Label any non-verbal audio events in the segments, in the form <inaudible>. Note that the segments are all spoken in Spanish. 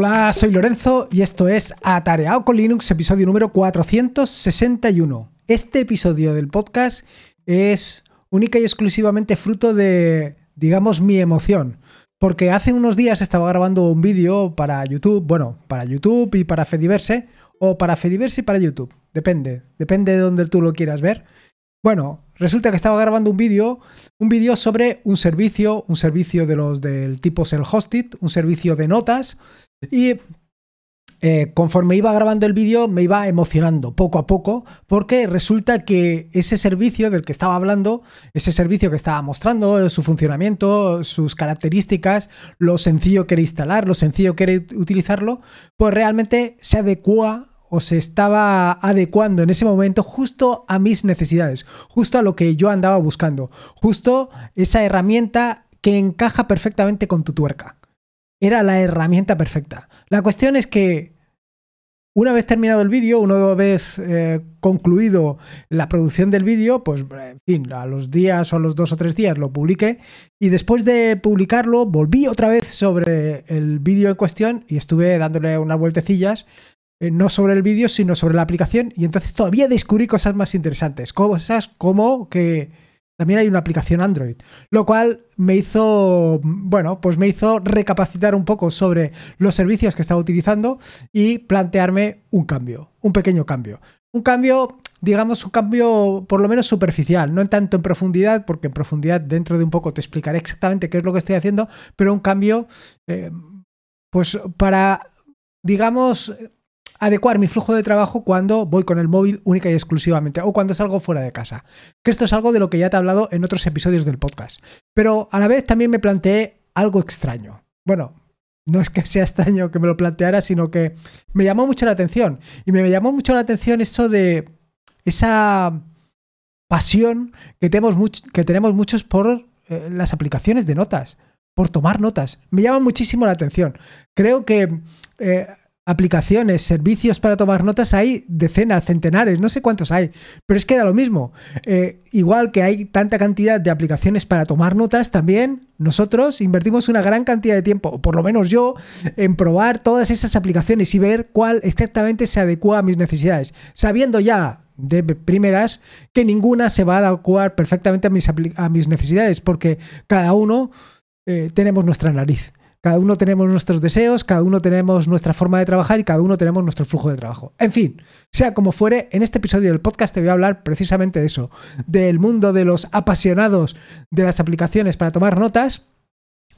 Hola, soy Lorenzo y esto es Atareado con Linux, episodio número 461. Este episodio del podcast es única y exclusivamente fruto de, digamos, mi emoción. Porque hace unos días estaba grabando un vídeo para YouTube, bueno, para YouTube y para Fediverse, o para Fediverse y para YouTube, depende, depende de donde tú lo quieras ver. Bueno, resulta que estaba grabando un vídeo, un vídeo sobre un servicio, un servicio de los del tipo self-hosted, un servicio de notas, y eh, conforme iba grabando el vídeo me iba emocionando poco a poco porque resulta que ese servicio del que estaba hablando, ese servicio que estaba mostrando, su funcionamiento, sus características, lo sencillo que era instalar, lo sencillo que era utilizarlo, pues realmente se adecua o se estaba adecuando en ese momento justo a mis necesidades, justo a lo que yo andaba buscando, justo esa herramienta que encaja perfectamente con tu tuerca era la herramienta perfecta. La cuestión es que una vez terminado el vídeo, una vez eh, concluido la producción del vídeo, pues en fin, a los días o a los dos o tres días lo publiqué y después de publicarlo volví otra vez sobre el vídeo en cuestión y estuve dándole unas vueltecillas, eh, no sobre el vídeo, sino sobre la aplicación y entonces todavía descubrí cosas más interesantes, cosas como que también hay una aplicación Android, lo cual me hizo, bueno, pues me hizo recapacitar un poco sobre los servicios que estaba utilizando y plantearme un cambio, un pequeño cambio. Un cambio, digamos, un cambio por lo menos superficial, no en tanto en profundidad, porque en profundidad dentro de un poco te explicaré exactamente qué es lo que estoy haciendo, pero un cambio, eh, pues para, digamos, adecuar mi flujo de trabajo cuando voy con el móvil única y exclusivamente o cuando salgo fuera de casa. Que esto es algo de lo que ya te he hablado en otros episodios del podcast. Pero a la vez también me planteé algo extraño. Bueno, no es que sea extraño que me lo planteara, sino que me llamó mucho la atención. Y me llamó mucho la atención eso de esa pasión que tenemos, que tenemos muchos por eh, las aplicaciones de notas, por tomar notas. Me llama muchísimo la atención. Creo que eh, aplicaciones, servicios para tomar notas hay decenas, centenares, no sé cuántos hay, pero es que da lo mismo. Eh, igual que hay tanta cantidad de aplicaciones para tomar notas, también nosotros invertimos una gran cantidad de tiempo, o por lo menos yo, en probar todas esas aplicaciones y ver cuál exactamente se adecua a mis necesidades, sabiendo ya de primeras que ninguna se va a adecuar perfectamente a mis, a mis necesidades, porque cada uno eh, tenemos nuestra nariz. Cada uno tenemos nuestros deseos, cada uno tenemos nuestra forma de trabajar y cada uno tenemos nuestro flujo de trabajo. En fin, sea como fuere, en este episodio del podcast te voy a hablar precisamente de eso, del mundo de los apasionados de las aplicaciones para tomar notas,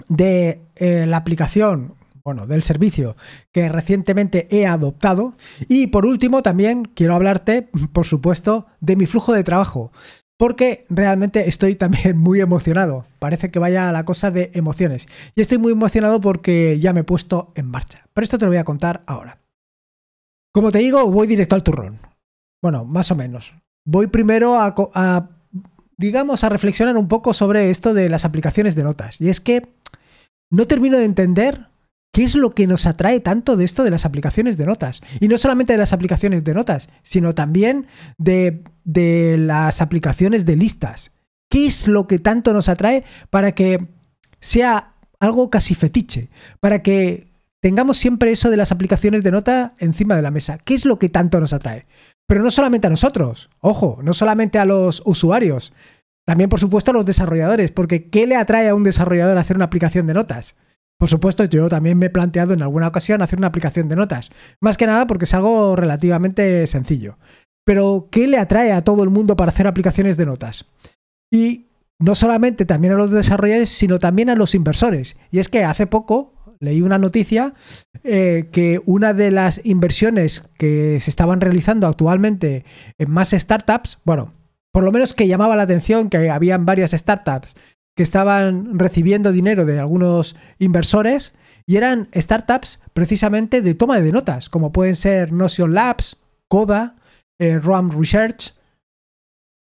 de eh, la aplicación bueno, del servicio que recientemente he adoptado. Y por último, también quiero hablarte, por supuesto, de mi flujo de trabajo porque realmente estoy también <laughs> muy emocionado. Parece que vaya la cosa de emociones. Y estoy muy emocionado porque ya me he puesto en marcha. Pero esto te lo voy a contar ahora. Como te digo, voy directo al turrón. Bueno, más o menos. Voy primero a, digamos, a reflexionar un poco sobre esto de las aplicaciones de notas. Y es que no termino de entender ¿Qué es lo que nos atrae tanto de esto de las aplicaciones de notas? Y no solamente de las aplicaciones de notas, sino también de, las aplicaciones de listas. ¿Qué es lo que tanto nos atrae para que sea algo casi fetiche? Para que tengamos siempre eso de las aplicaciones de nota encima de la mesa. ¿Qué es lo que tanto nos atrae? Pero no solamente a nosotros, ojo, no solamente a los usuarios, también por supuesto a los desarrolladores, porque ¿qué le atrae a un desarrollador hacer una aplicación de notas? Por supuesto, yo también me he planteado en alguna ocasión hacer una aplicación de notas. Más que nada porque es algo relativamente sencillo. Pero, ¿qué le atrae a todo el mundo para hacer aplicaciones de notas? Y no solamente también a los desarrolladores, sino también a los inversores. Y es que hace poco leí una noticia eh, que una de las inversiones que se estaban realizando actualmente en más startups, bueno, por lo menos que llamaba la atención que habían varias startups que estaban recibiendo dinero de algunos inversores y eran startups precisamente de toma de notas, como pueden ser Notion Labs, Coda, eh, Research.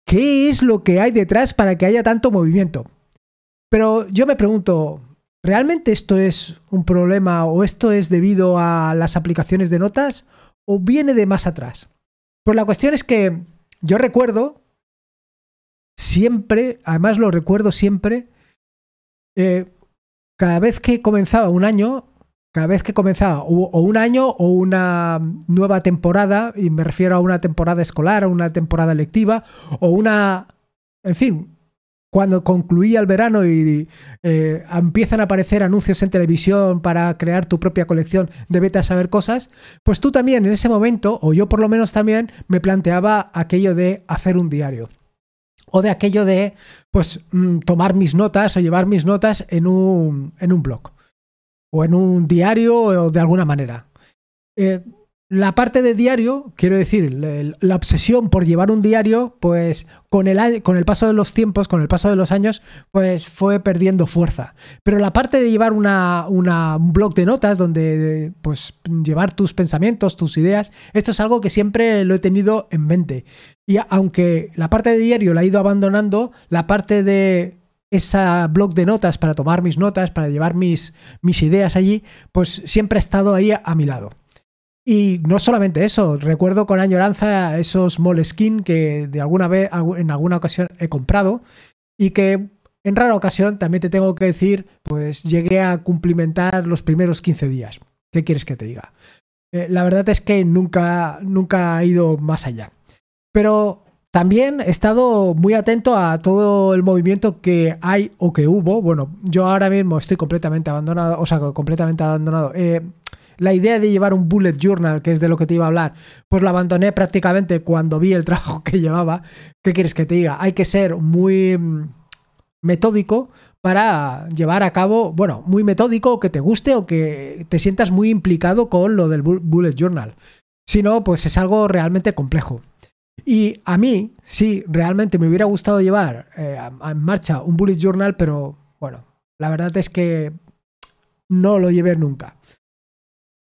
¿Qué es lo que hay detrás para que haya tanto movimiento? Pero yo me pregunto, ¿realmente esto es un problema o esto es debido a las aplicaciones de notas o viene de más atrás? Pues la cuestión es que yo recuerdo siempre, además lo recuerdo siempre, eh, cada vez que comenzaba un año, cada vez que comenzaba o, un año o una nueva temporada, y me refiero a una temporada escolar, a una temporada lectiva, o una, en fin, cuando concluía el verano y eh, empiezan a aparecer anuncios en televisión para crear tu propia colección de beta saber cosas, pues tú también en ese momento, o yo por lo menos también, me planteaba aquello de hacer un diario. O de aquello de, pues, mm, tomar mis notas o llevar mis notas en un, en un blog. O en un diario o de alguna manera. Eh, la parte de diario, quiero decir, la obsesión por llevar un diario, pues con el, con el paso de los tiempos, con el paso de los años, pues fue perdiendo fuerza. Pero la parte de llevar una, un blog de notas donde, pues, llevar tus pensamientos, tus ideas, esto es algo que siempre lo he tenido en mente. Y aunque la parte de diario la he ido abandonando, la parte de esa blog de notas para tomar mis notas, para llevar mis, mis ideas allí, pues siempre ha estado ahí a mi lado. Y no solamente eso, recuerdo con añoranza esos Moleskine que de alguna vez, en alguna ocasión he comprado y que en rara ocasión, también te tengo que decir, pues llegué a cumplimentar los primeros 15 días. ¿Qué quieres que te diga? Eh, la verdad es que nunca, nunca he ido más allá. Pero también he estado muy atento a todo el movimiento que hay o que hubo. Bueno, yo ahora mismo estoy completamente abandonado, o sea, completamente abandonado. Eh, la idea de llevar un bullet journal, que es de lo que te iba a hablar, pues la abandoné prácticamente cuando vi el <laughs> trabajo que llevaba. ¿Qué quieres que te diga? Hay que ser muy mm, metódico para llevar a cabo, bueno, muy metódico, que te guste o que te sientas muy implicado con lo del bullet journal. Si no, pues es algo realmente complejo. Y a mí, sí, realmente me hubiera gustado llevar eh, en marcha un bullet journal, pero bueno, la verdad es que no lo llevé nunca.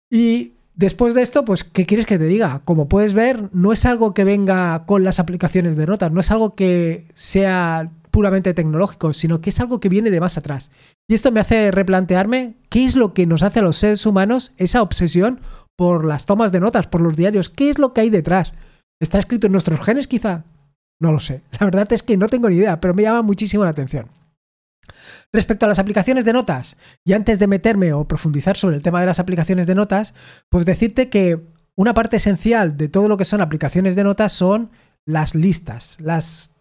Y después de esto, pues, ¿qué quieres que te diga? Como puedes ver, no es algo que venga con las aplicaciones de notas, no es algo que sea puramente tecnológico, sino que es algo que viene de más atrás. Y esto me hace replantearme qué es lo que nos hace a los seres humanos esa obsesión por las tomas de notas, por los diarios, qué es lo que hay detrás. ¿Está escrito en nuestros genes quizá? No lo sé. La verdad es que no tengo ni idea, pero me llama muchísimo la atención. Respecto a las aplicaciones de notas, y antes de meterme o profundizar sobre el tema de las aplicaciones de notas, pues decirte que una parte esencial de todo lo que son aplicaciones de notas son las listas, las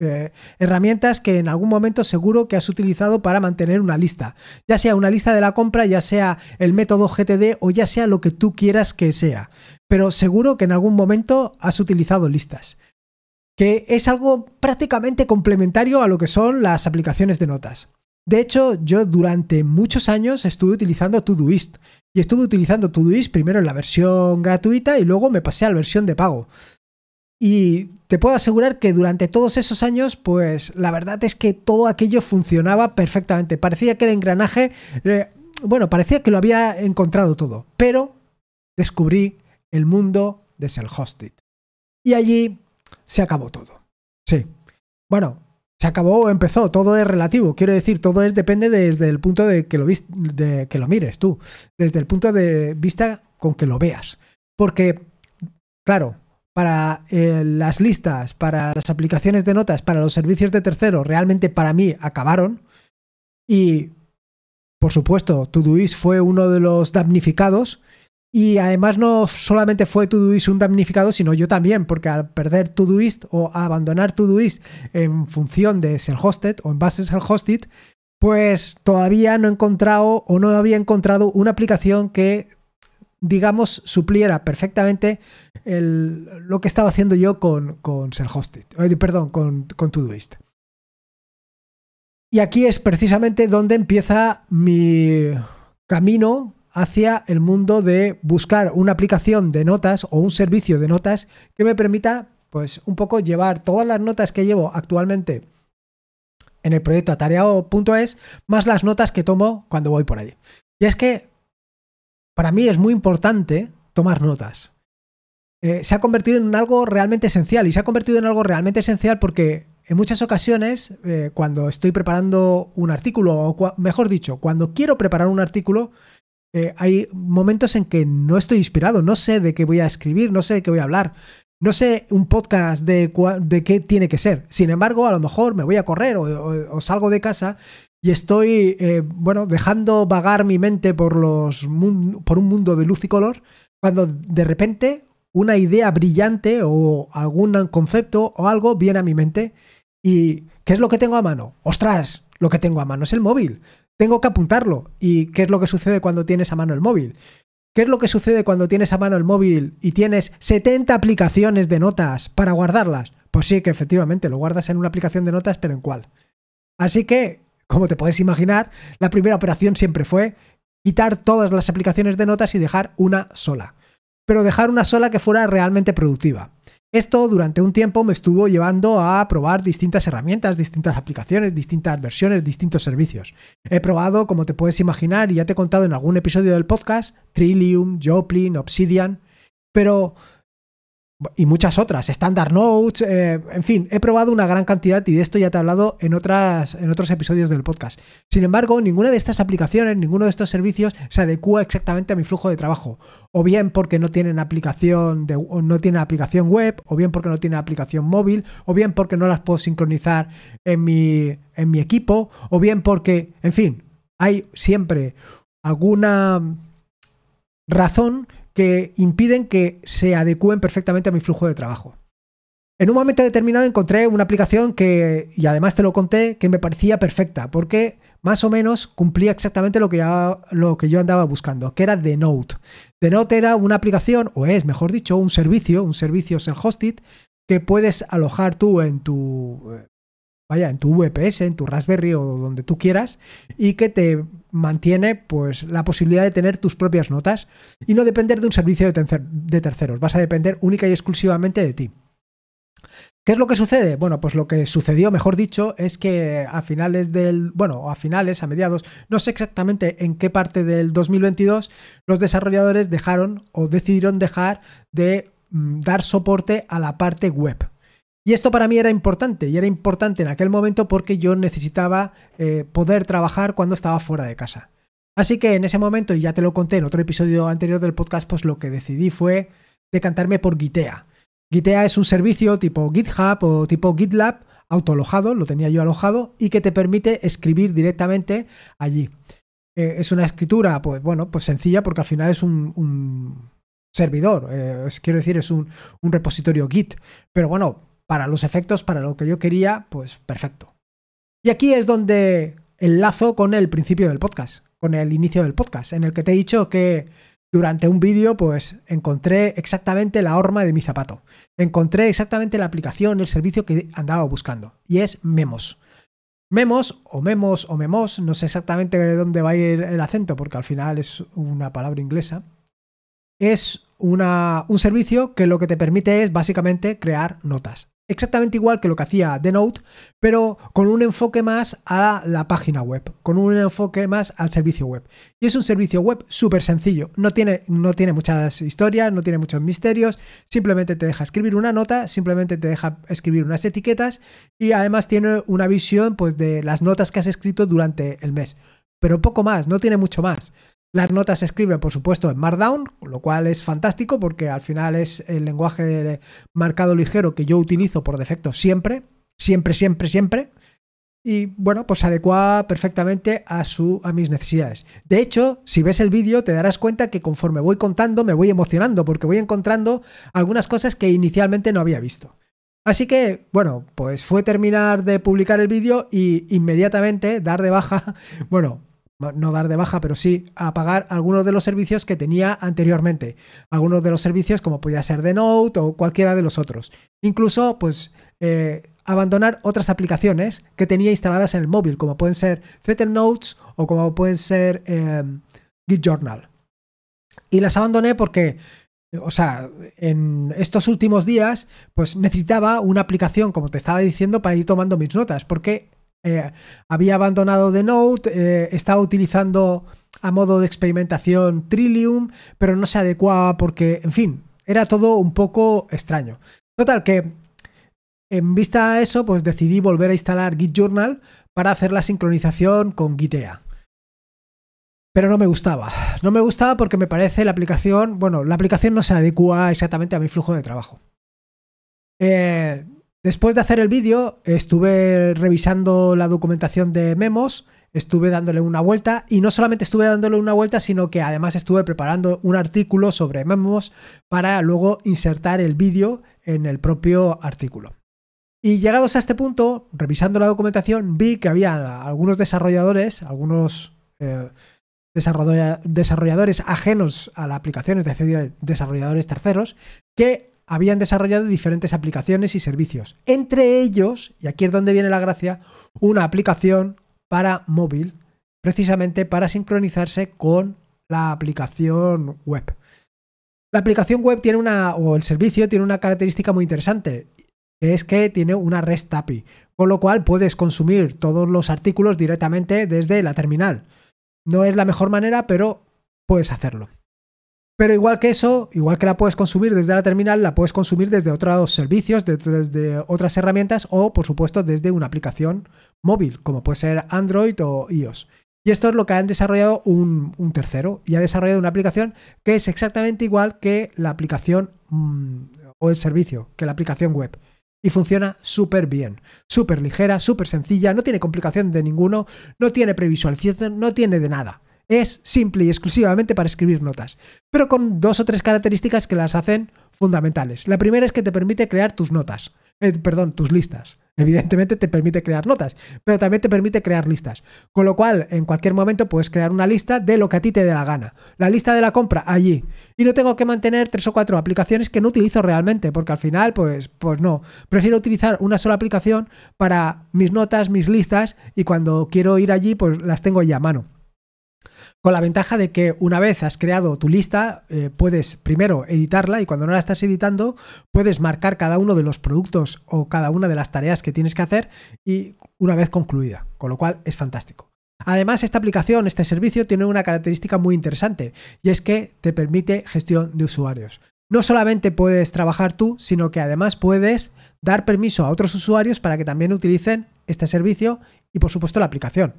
eh, herramientas que en algún momento seguro que has utilizado para mantener una lista, ya sea una lista de la compra, ya sea el método GTD o ya sea lo que tú quieras que sea, pero seguro que en algún momento has utilizado listas que es algo prácticamente complementario a lo que son las aplicaciones de notas. De hecho, yo durante muchos años estuve utilizando Todoist y estuve utilizando Todoist primero en la versión gratuita y luego me pasé a la versión de pago. Y te puedo asegurar que durante todos esos años, pues la verdad es que todo aquello funcionaba perfectamente. Parecía que el engranaje, eh, bueno, parecía que lo había encontrado todo, pero descubrí el mundo de Self-Hosted. Y allí se acabó todo. Sí. Bueno, se acabó o empezó, todo es relativo. Quiero decir, todo es depende desde el punto de que lo, de que lo mires tú, desde el punto de vista con que lo veas. Porque, claro, para eh, las listas, para las aplicaciones de notas, para los servicios de tercero, realmente para mí acabaron. Y, por supuesto, Todoist fue uno de los damnificados y además no solamente fue Todoist un damnificado, sino yo también, porque al perder Todoist o abandonar Todoist en función de ser hosted o en base a ser hosted, pues todavía no he encontrado o no había encontrado una aplicación que, digamos, supliera perfectamente lo que estaba haciendo yo con, con hosted, eh, perdón, con, con Todoist. Y aquí es precisamente donde empieza mi camino hacia el mundo de buscar una aplicación de notas o un servicio de notas que me permita, pues, un poco llevar todas las notas que llevo actualmente en el proyecto atareado.es, más las notas que tomo cuando voy por allí. Y es que para mí es muy importante tomar notas. Eh, se ha convertido en algo realmente esencial y se ha convertido en algo realmente esencial porque en muchas ocasiones, eh, cuando estoy preparando un artículo, o mejor dicho, cuando quiero preparar un artículo, eh, hay momentos en que no estoy inspirado, no sé de qué voy a escribir, no sé de qué voy a hablar, no sé un podcast de, de qué tiene que ser. Sin embargo, a lo mejor me voy a correr o, salgo de casa y estoy, eh, bueno, dejando vagar mi mente por, los por un mundo de luz y color, cuando de repente una idea brillante o algún concepto o algo viene a mi mente y ¿qué es lo que tengo a mano? ¡Ostras! Lo que tengo a mano es el móvil. Tengo que apuntarlo. ¿Y qué es lo que sucede cuando tienes a mano el móvil? ¿Qué es lo que sucede cuando tienes a mano el móvil y tienes 70 aplicaciones de notas para guardarlas? Pues sí, que efectivamente lo guardas en una aplicación de notas, pero ¿en cuál? Así que, como te puedes imaginar, la primera operación siempre fue quitar todas las aplicaciones de notas y dejar una sola. Pero dejar una sola que fuera realmente productiva. Esto durante un tiempo me estuvo llevando a probar distintas herramientas, distintas aplicaciones, distintas versiones, distintos servicios. He probado, como te puedes imaginar, y ya te he contado en algún episodio del podcast, Trillium, Joplin, Obsidian, pero y muchas otras, Standard Notes, eh, en fin, he probado una gran cantidad y de esto ya te he hablado en, otras, en otros episodios del podcast. Sin embargo, ninguna de estas aplicaciones, ninguno de estos servicios se adecua exactamente a mi flujo de trabajo. O bien porque no tienen aplicación, de, no tienen aplicación web, o bien porque no tienen aplicación móvil, o bien porque no las puedo sincronizar en mi, en mi equipo, o bien porque, en fin, hay siempre alguna razón que impiden que se adecúen perfectamente a mi flujo de trabajo. En un momento determinado encontré una aplicación que, y además te lo conté, que me parecía perfecta, porque más o menos cumplía exactamente lo que, lo que yo andaba buscando, que era The Note. The Note era una aplicación, o es, mejor dicho, un servicio, un servicio self-hosted, que puedes alojar tú en tu, vaya, en tu VPS, en tu Raspberry o donde tú quieras, y que te mantiene pues la posibilidad de tener tus propias notas y no depender de un servicio de, terceros. Vas a depender única y exclusivamente de ti. ¿Qué es lo que sucede? Bueno, pues lo que sucedió, mejor dicho, es que a finales del, bueno, a finales, a mediados, no sé exactamente en qué parte del 2022, los desarrolladores dejaron o decidieron dejar de mm, dar soporte a la parte web. Y esto para mí era importante, y era importante en aquel momento porque yo necesitaba eh, poder trabajar cuando estaba fuera de casa. Así que en ese momento, y ya te lo conté en otro episodio anterior del podcast, pues lo que decidí fue decantarme por Gitea. Gitea es un servicio tipo GitHub o tipo GitLab autoalojado, lo tenía yo alojado, y que te permite escribir directamente allí. Eh, es una escritura, pues bueno, pues sencilla porque al final es un, servidor, eh, quiero decir, es un, un repositorio Git. Pero bueno, para los efectos, para lo que yo quería, pues perfecto. Y aquí es donde enlazo con el principio del podcast, con el inicio del podcast, en el que te he dicho que durante un vídeo pues encontré exactamente la horma de mi zapato. Encontré exactamente la aplicación, el servicio que andaba buscando. Y es Memos. Memos o Memos o Memos, no sé exactamente de dónde va a ir el acento porque al final es una palabra inglesa. Es una, un servicio que lo que te permite es básicamente crear notas exactamente igual que lo que hacía The Note, pero con un enfoque más a la página web, con un enfoque más al servicio web. Y es un servicio web súper sencillo, no tiene, no tiene muchas historias, no tiene muchos misterios, simplemente te deja escribir una nota, simplemente te deja escribir unas etiquetas y además tiene una visión pues, de las notas que has escrito durante el mes. Pero poco más, no tiene mucho más. Las notas se escriben, por supuesto, en Markdown, lo cual es fantástico porque al final es el lenguaje de marcado ligero que yo utilizo por defecto siempre, siempre, siempre, siempre. Y bueno, pues se adecua perfectamente a, su, a mis necesidades. De hecho, si ves el vídeo te darás cuenta que conforme voy contando me voy emocionando porque voy encontrando algunas cosas que inicialmente no había visto. Así que, bueno, pues fue terminar de publicar el vídeo y inmediatamente dar de baja, <laughs> bueno, no dar de baja, pero sí apagar algunos de los servicios que tenía anteriormente. Algunos de los servicios como podía ser The Note o cualquiera de los otros. Incluso, pues, eh, abandonar otras aplicaciones que tenía instaladas en el móvil, como pueden ser Zettel Notes o como pueden ser em, Git Journal. Y las abandoné porque, o sea, en estos últimos días, pues necesitaba una aplicación, como te estaba diciendo, para ir tomando mis notas, porque eh, había abandonado The Note, eh, estaba utilizando a modo de experimentación Trillium, pero no se adecuaba porque, en fin, era todo un poco extraño. Total, que en vista a eso, pues decidí volver a instalar Git Journal para hacer la sincronización con Gitea. Pero no me gustaba. No me gustaba porque me parece la aplicación, bueno, la aplicación no se adecua exactamente a mi flujo de trabajo. Eh, Después de hacer el vídeo, estuve revisando la documentación de Memos, estuve dándole una vuelta y no solamente estuve dándole una vuelta, sino que además estuve preparando un artículo sobre memos para luego insertar el vídeo en el propio artículo. Y llegados a este punto, revisando la documentación, vi que había algunos desarrolladores, algunos eh, desarrolladores ajenos a la aplicación, es decir, desarrolladores terceros, que habían desarrollado diferentes aplicaciones y servicios. Entre ellos, y aquí es donde viene la gracia, una aplicación para móvil, precisamente para sincronizarse con la aplicación web. La aplicación web tiene una, o el servicio tiene una característica muy interesante, es que tiene una REST API, con lo cual puedes consumir todos los artículos directamente desde la terminal. No es la mejor manera, pero puedes hacerlo. Pero igual que eso, igual que la puedes consumir desde la terminal, la puedes consumir desde otros servicios, desde otras herramientas o, por supuesto, desde una aplicación móvil, como puede ser Android o iOS. Y esto es lo que han desarrollado un, tercero y ha desarrollado una aplicación que es exactamente igual que la aplicación mm, o el servicio, que la aplicación web y funciona súper bien. Súper ligera, súper sencilla, no tiene complicación de ninguno, no tiene previsualización, no tiene de nada. Es simple y exclusivamente para escribir notas, pero con dos o tres características que las hacen fundamentales. La primera es que te permite crear tus notas, eh, perdón, tus listas. Evidentemente te permite crear notas, pero también te permite crear listas. Con lo cual, en cualquier momento puedes crear una lista de lo que a ti te dé la gana. La lista de la compra allí. Y no tengo que mantener tres o cuatro aplicaciones que no utilizo realmente, porque al final, pues, pues no. Prefiero utilizar una sola aplicación para mis notas, mis listas, y cuando quiero ir allí, pues las tengo ahí a mano. Con la ventaja de que una vez has creado tu lista, eh, puedes primero editarla y cuando no la estás editando, puedes marcar cada uno de los productos o cada una de las tareas que tienes que hacer y una vez concluida, con lo cual es fantástico. Además, esta aplicación, este servicio, tiene una característica muy interesante y es que te permite gestión de usuarios. No solamente puedes trabajar tú, sino que además puedes dar permiso a otros usuarios para que también utilicen este servicio y por supuesto la aplicación.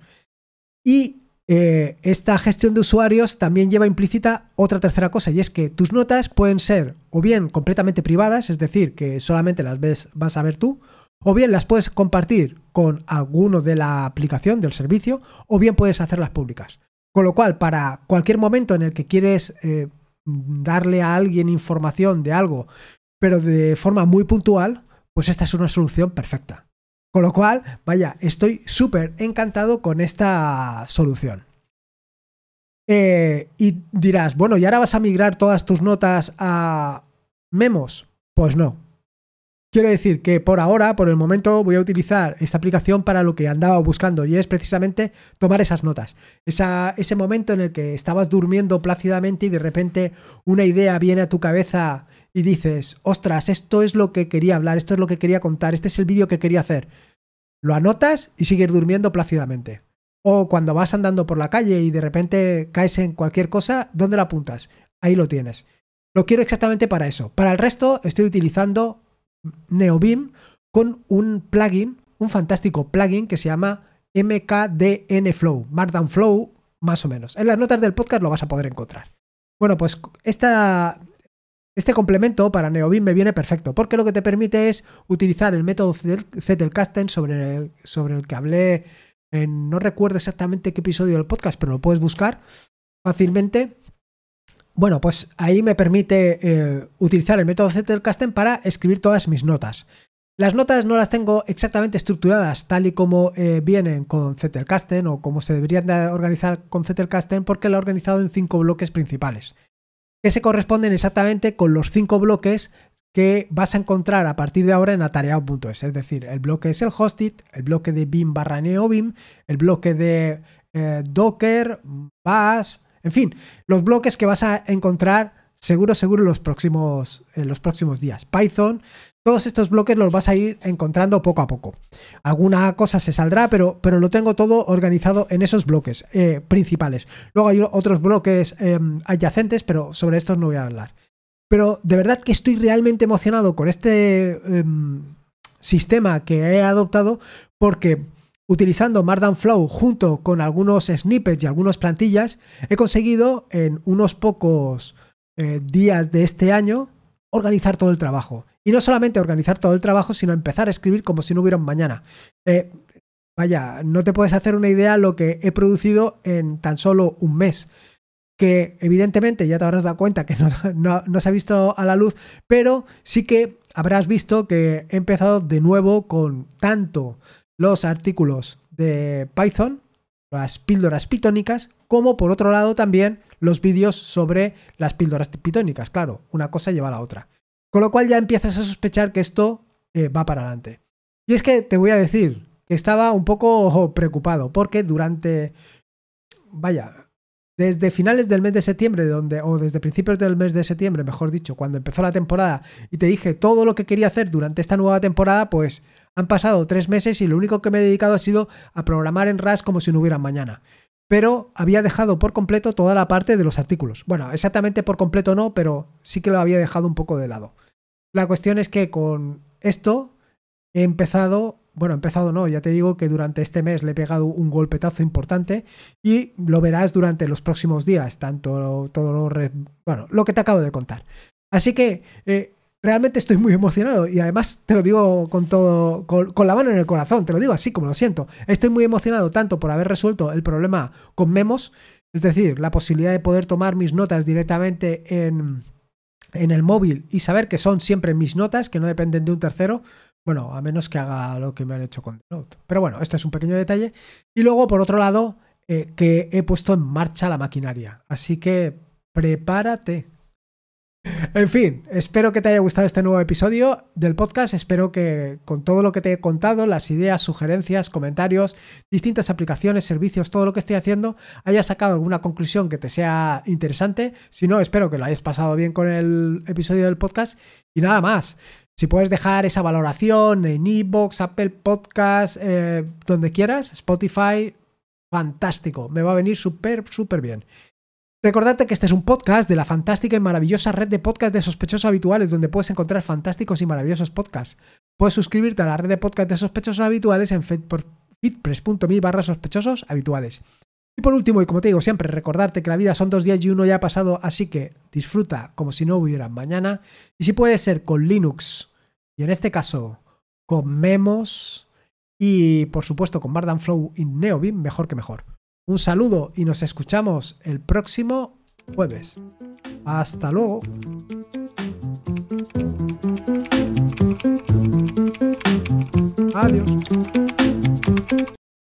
Y eh, esta gestión de usuarios también lleva implícita otra tercera cosa y es que tus notas pueden ser o bien completamente privadas, es decir, que solamente las ves, vas a ver tú, o bien las puedes compartir con alguno de la aplicación, del servicio, o bien puedes hacerlas públicas. Con lo cual, para cualquier momento en el que quieres eh, darle a alguien información de algo, pero de forma muy puntual, pues esta es una solución perfecta. Con lo cual, vaya, estoy súper encantado con esta solución. Eh, y dirás, bueno, ¿y ahora vas a migrar todas tus notas a memos? Pues no. Quiero decir que por ahora, por el momento, voy a utilizar esta aplicación para lo que andaba buscando y es precisamente tomar esas notas. ese momento en el que estabas durmiendo plácidamente y de repente una idea viene a tu cabeza y dices, ostras, esto es lo que quería hablar, esto es lo que quería contar, este es el vídeo que quería hacer. Lo anotas y sigues durmiendo plácidamente. O cuando vas andando por la calle y de repente caes en cualquier cosa, ¿dónde lo apuntas? Ahí lo tienes. Lo quiero exactamente para eso. Para el resto estoy utilizando NeoBeam con un plugin, un fantástico plugin que se llama MKDN Flow, Markdown Flow, más o menos. En las notas del podcast lo vas a poder encontrar. Bueno, pues esta, este complemento para NeoBeam me viene perfecto, porque lo que te permite es utilizar el método Zettelkasten sobre el, sobre el que hablé en, no recuerdo exactamente qué episodio del podcast, pero lo puedes buscar fácilmente. Bueno, pues ahí me permite eh, utilizar el método Zettelkasten para escribir todas mis notas. Las notas no las tengo exactamente estructuradas tal y como eh, vienen con Zettelkasten o como se deberían de organizar con Zettelkasten porque lo he organizado en cinco bloques principales que se corresponden exactamente con los cinco bloques que vas a encontrar a partir de ahora en atareado.es. Es decir, el bloque es el hosted, el bloque de Beam barra NeoBeam, el bloque de eh, Docker, Bash, en fin, los bloques que vas a encontrar seguro, seguro los próximos, en los próximos días. Python, todos estos bloques los vas a ir encontrando poco a poco. Alguna cosa se saldrá, pero, pero lo tengo todo organizado en esos bloques eh, principales. Luego hay otros bloques em, adyacentes, pero sobre estos no voy a hablar. Pero de verdad que estoy realmente emocionado con este em, sistema que he adoptado porque utilizando Markdown Flow junto con algunos snippets y algunas plantillas, he conseguido en unos pocos eh, días de este año organizar todo el trabajo. Y no solamente organizar todo el trabajo, sino empezar a escribir como si no hubiera un mañana. Eh, vaya, no te puedes hacer una idea lo que he producido en tan solo un mes. Que evidentemente ya te habrás dado cuenta que <laughs> no, no se ha visto a la luz, pero sí que habrás visto que he empezado de nuevo con tanto los artículos de Python, las píldoras pitónicas, como por otro lado también los vídeos sobre las píldoras pitónicas. Claro, una cosa lleva a la otra. Con lo cual ya empiezas a sospechar que esto eh, va para adelante. Y es que te voy a decir que estaba un poco preocupado porque durante, vaya, desde finales del mes de septiembre, donde, o desde principios del mes de septiembre, mejor dicho, cuando empezó la temporada y te dije todo lo que quería hacer durante esta nueva temporada, pues han pasado tres meses y lo único que me he dedicado ha sido a programar en RAS como si no hubiera mañana pero había dejado por completo toda la parte de los artículos. Bueno, exactamente por completo no, pero sí que lo había dejado un poco de lado. La cuestión es que con esto he empezado, bueno, he empezado no, ya te digo que durante este mes le he pegado un golpetazo importante y lo verás durante los próximos días, tanto todo lo, bueno, lo que te acabo de contar. Así que eh, realmente estoy muy emocionado y además te lo digo con todo, con, la mano en el corazón, te lo digo así como lo siento. Estoy muy emocionado tanto por haber resuelto el problema con memos, es decir, la posibilidad de poder tomar mis notas directamente en, en el móvil y saber que son siempre mis notas, que no dependen de un tercero. Bueno, a menos que haga lo que me han hecho con Note. Pero bueno, esto es un pequeño detalle. Y luego, por otro lado, eh, que he puesto en marcha la maquinaria. Así que prepárate, en fin, espero que te haya gustado este nuevo episodio del podcast. Espero que con todo lo que te he contado, las ideas, sugerencias, comentarios, distintas aplicaciones, servicios, todo lo que estoy haciendo, hayas sacado alguna conclusión que te sea interesante. Si no, espero que lo hayas pasado bien con el episodio del podcast. Y nada más. Si puedes dejar esa valoración en iBox, Apple Podcast, eh, donde quieras, Spotify, fantástico. Me va a venir súper, súper bien. Recordarte que este es un podcast de la fantástica y maravillosa red de podcasts de sospechosos habituales, donde puedes encontrar fantásticos y maravillosos podcasts. Puedes suscribirte a la red de podcasts de sospechosos habituales en fitpress.me barra sospechosos habituales. Y por último, y como te digo siempre, recordarte que la vida son dos días y uno ya ha pasado, así que disfruta como si no hubiera mañana. Y si puede ser con Linux, y en este caso con Memos, y por supuesto con Bardan Flow y Neobim, mejor que mejor. Un saludo y nos escuchamos el próximo jueves. Hasta luego. Adiós.